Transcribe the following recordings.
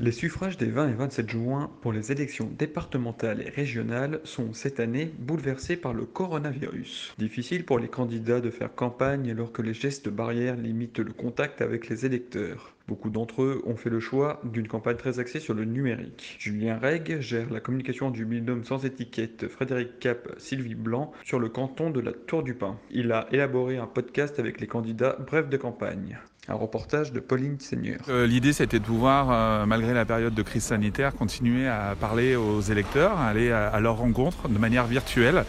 Les suffrages des 20 et 27 juin pour les élections départementales et régionales sont cette année bouleversés par le coronavirus. Difficile pour les candidats de faire campagne alors que les gestes barrières limitent le contact avec les électeurs. Beaucoup d'entre eux ont fait le choix d'une campagne très axée sur le numérique. Julien Reg gère la communication du binôme sans étiquette Frédéric Cap Sylvie Blanc sur le canton de la Tour du Pin. Il a élaboré un podcast avec les candidats Bref de campagne. Un reportage de Pauline Seigneur. Euh, L'idée, c'était de pouvoir, euh, malgré la période de crise sanitaire, continuer à parler aux électeurs, aller à, à leur rencontre de manière virtuelle.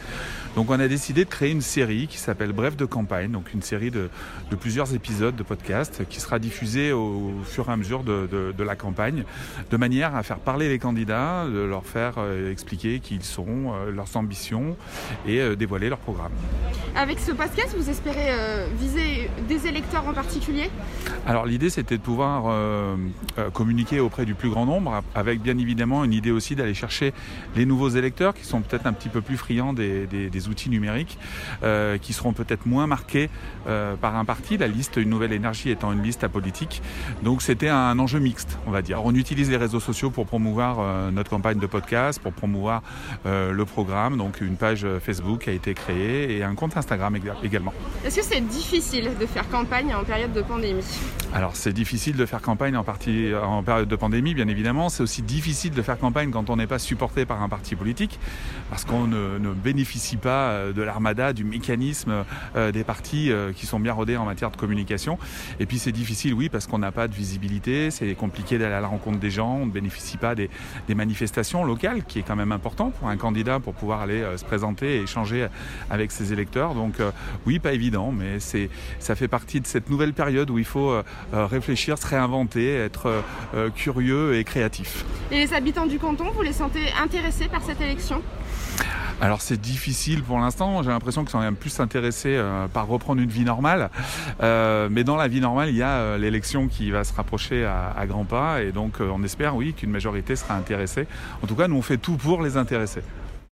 Donc on a décidé de créer une série qui s'appelle Bref de campagne, donc une série de, de, plusieurs épisodes de podcast qui sera diffusée au, fur et à mesure de, de, de, la campagne, de manière à faire parler les candidats, de leur faire euh, expliquer qui ils sont, euh, leurs ambitions et euh, dévoiler leur programme. Avec ce podcast, vous espérez viser des électeurs en particulier? Alors l'idée c'était de pouvoir communiquer auprès du plus grand nombre, avec bien évidemment une idée aussi d'aller chercher les nouveaux électeurs qui sont peut-être un petit peu plus friands des, des, des outils numériques, euh, qui seront peut-être moins marqués euh, par un parti, la liste Une Nouvelle Énergie étant une liste apolitique. Donc c'était un enjeu mixte, on va dire. On utilise les réseaux sociaux pour promouvoir euh, notre campagne de podcast, pour promouvoir le programme. Donc une page Facebook a été créée et un compte Instagram également. Est-ce que c'est difficile de faire campagne en période de pandémie? Alors c'est difficile de faire campagne en, partie, en période de pandémie, bien évidemment. C'est aussi difficile de faire campagne quand on n'est pas supporté par un parti politique, parce qu'on ne, bénéficie pas de l'armada, du mécanisme euh, des partis euh, qui sont bien rodés en matière de communication. Et puis c'est difficile, oui, parce qu'on n'a pas de visibilité, c'est compliqué d'aller à la rencontre des gens, on ne bénéficie pas des, manifestations locales, qui est quand même important pour un candidat pour pouvoir aller euh, se présenter et échanger avec ses électeurs. Donc oui, pas évident, mais c'est ça fait partie de cette nouvelle période où il faut réfléchir, se réinventer, être curieux et créatif. Et les habitants du canton, vous les sentez intéressés par cette élection? Alors c'est difficile pour l'instant, j'ai l'impression qu'ils sont même plus intéressés euh, par reprendre une vie normale. Euh, mais dans la vie normale, il y a euh, l'élection qui va se rapprocher à, à grands pas et donc on espère oui qu'une majorité sera intéressée. En tout cas, nous on fait tout pour les intéresser.